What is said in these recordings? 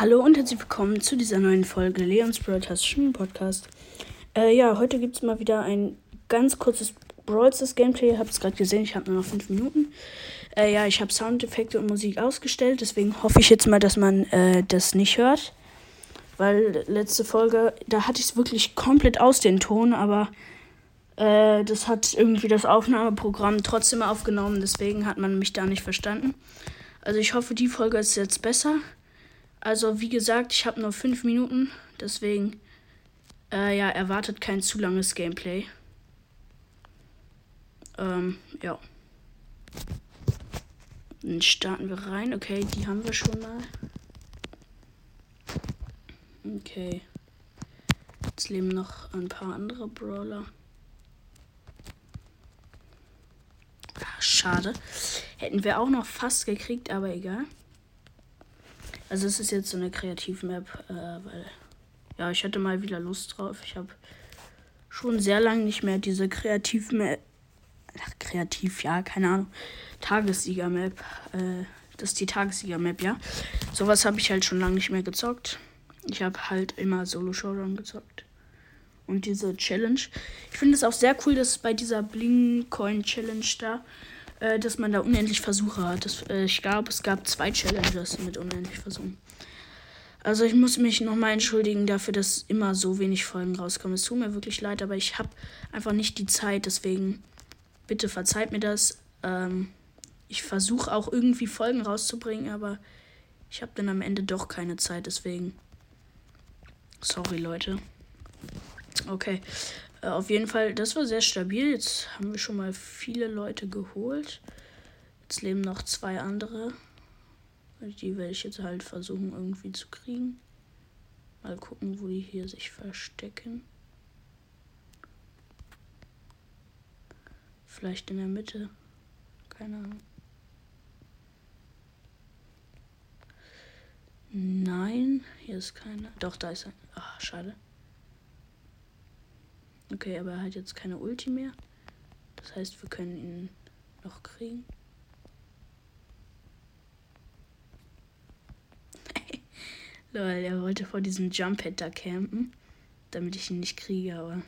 Hallo und herzlich willkommen zu dieser neuen Folge Leons Broadcast Podcast. Äh, ja, heute gibt es mal wieder ein ganz kurzes Brawl Gameplay. Ihr habt es gerade gesehen, ich habe nur noch 5 Minuten. Äh, ja, ich habe Soundeffekte und Musik ausgestellt, deswegen hoffe ich jetzt mal, dass man äh, das nicht hört. Weil letzte Folge, da hatte ich es wirklich komplett aus den Ton, aber äh, das hat irgendwie das Aufnahmeprogramm trotzdem aufgenommen, deswegen hat man mich da nicht verstanden. Also ich hoffe, die Folge ist jetzt besser. Also wie gesagt, ich habe nur 5 Minuten, deswegen äh, ja, erwartet kein zu langes Gameplay. Ähm, ja. Dann starten wir rein. Okay, die haben wir schon mal. Okay. Jetzt leben noch ein paar andere Brawler. Ach, schade. Hätten wir auch noch fast gekriegt, aber egal. Also es ist jetzt so eine Kreativ-Map, äh, weil ja, ich hatte mal wieder Lust drauf. Ich habe schon sehr lange nicht mehr diese Kreativ-Map, kreativ, ja, keine Ahnung, Tagessieger-Map, äh, das ist die Tagessieger-Map, ja. Sowas habe ich halt schon lange nicht mehr gezockt. Ich habe halt immer Solo-Showdown gezockt. Und diese Challenge. Ich finde es auch sehr cool, dass bei dieser Bling-Coin-Challenge da äh, dass man da unendlich Versuche hat. Das, äh, ich glaube, es gab zwei Challenges mit unendlich Versuchen. Also ich muss mich nochmal entschuldigen dafür, dass immer so wenig Folgen rauskommen. Es tut mir wirklich leid, aber ich habe einfach nicht die Zeit. Deswegen bitte verzeiht mir das. Ähm, ich versuche auch irgendwie Folgen rauszubringen, aber ich habe dann am Ende doch keine Zeit. Deswegen sorry Leute. Okay. Äh, auf jeden Fall, das war sehr stabil. Jetzt haben wir schon mal viele Leute geholt. Jetzt leben noch zwei andere. Die werde ich jetzt halt versuchen irgendwie zu kriegen. Mal gucken, wo die hier sich verstecken. Vielleicht in der Mitte. Keine Ahnung. Nein, hier ist keiner. Doch, da ist ein. Ach, schade. Okay, aber er hat jetzt keine Ulti mehr. Das heißt, wir können ihn noch kriegen. Lol, er wollte vor diesem Jump-Head da campen, damit ich ihn nicht kriege, aber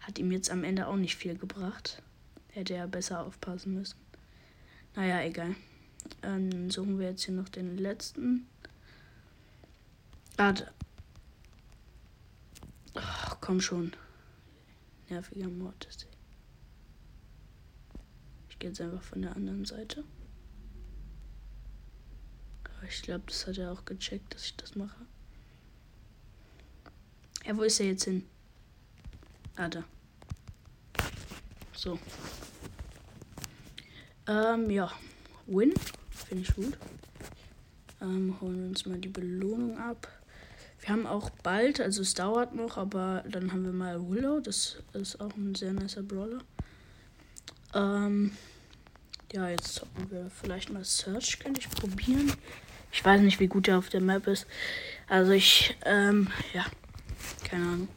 hat ihm jetzt am Ende auch nicht viel gebracht. Hätte er besser aufpassen müssen. Naja, egal. Dann suchen wir jetzt hier noch den letzten. Ah, Ach, komm schon nerviger Mortis. Ich gehe jetzt einfach von der anderen Seite. Aber ich glaube, das hat er auch gecheckt, dass ich das mache. Ja, wo ist er jetzt hin? Ah, da. So. Ähm, ja. Win. Finde ich gut. Ähm, holen wir uns mal die Belohnung ab. Wir haben auch bald, also es dauert noch, aber dann haben wir mal Willow. Das ist auch ein sehr nicer Brawler. Ähm, ja, jetzt zocken wir vielleicht mal Search, könnte ich probieren. Ich weiß nicht, wie gut er auf der Map ist. Also ich, ähm, ja, keine Ahnung.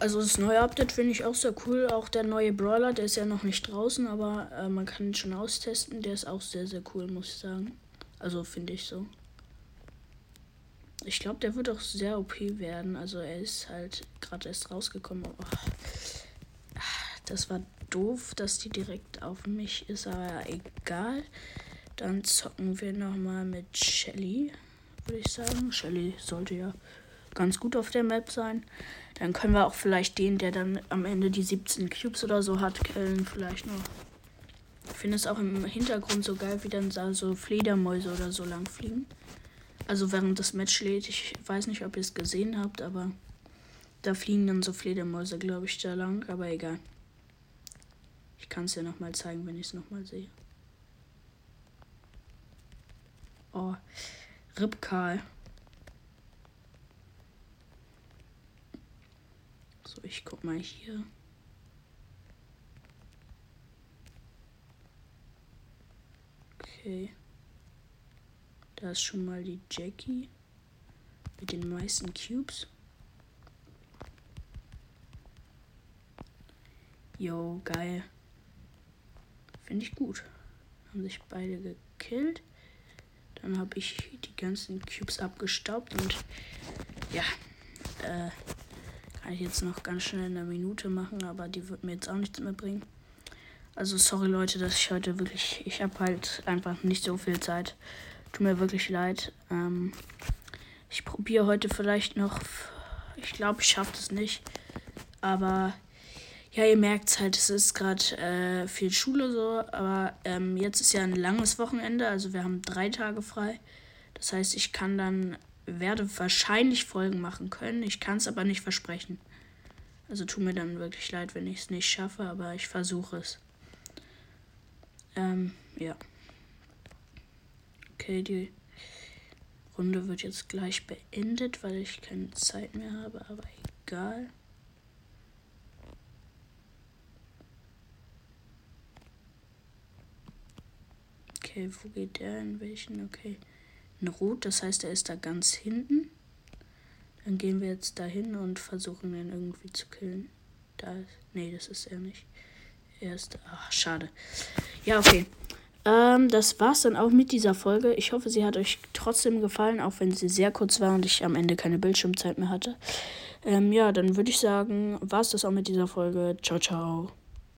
Also das neue Update finde ich auch sehr cool. Auch der neue Brawler, der ist ja noch nicht draußen, aber äh, man kann ihn schon austesten. Der ist auch sehr, sehr cool, muss ich sagen. Also finde ich so. Ich glaube, der wird auch sehr OP werden. Also er ist halt gerade erst rausgekommen. Oh. Das war doof, dass die direkt auf mich ist, aber egal. Dann zocken wir nochmal mit Shelly, würde ich sagen. Shelly sollte ja ganz gut auf der Map sein. Dann können wir auch vielleicht den, der dann am Ende die 17 Cubes oder so hat, killen. Vielleicht noch. Ich finde es auch im Hintergrund so geil, wie dann so Fledermäuse oder so lang fliegen. Also während das Match lädt. Ich weiß nicht, ob ihr es gesehen habt, aber da fliegen dann so Fledermäuse, glaube ich, da lang. Aber egal. Ich kann es ja nochmal zeigen, wenn ich es nochmal sehe. Oh, Rip. So, ich guck mal hier. Okay. Da ist schon mal die Jackie mit den meisten Cubes. Jo, geil. Finde ich gut. Haben sich beide gekillt. Dann habe ich die ganzen Cubes abgestaubt und ja, äh, kann ich jetzt noch ganz schnell in einer Minute machen, aber die wird mir jetzt auch nichts mehr bringen. Also sorry Leute, dass ich heute wirklich, ich habe halt einfach nicht so viel Zeit. Tut mir wirklich leid. Ähm, ich probiere heute vielleicht noch, ich glaube, ich schaffe es nicht. Aber ja, ihr merkt es halt, es ist gerade äh, viel Schule so, aber ähm, jetzt ist ja ein langes Wochenende, also wir haben drei Tage frei. Das heißt, ich kann dann werde wahrscheinlich Folgen machen können. Ich kann es aber nicht versprechen. Also tut mir dann wirklich leid, wenn ich es nicht schaffe, aber ich versuche es. Ähm, ja. Okay, die Runde wird jetzt gleich beendet, weil ich keine Zeit mehr habe, aber egal. Okay, wo geht der? In welchen? Okay ein Rot, das heißt, er ist da ganz hinten. Dann gehen wir jetzt dahin und versuchen ihn irgendwie zu killen. Da ist. Nee, das ist er nicht. Er ist. Ach, schade. Ja, okay. Ähm, das war's dann auch mit dieser Folge. Ich hoffe, sie hat euch trotzdem gefallen, auch wenn sie sehr kurz war und ich am Ende keine Bildschirmzeit mehr hatte. Ähm, ja, dann würde ich sagen, war's das auch mit dieser Folge. Ciao, ciao.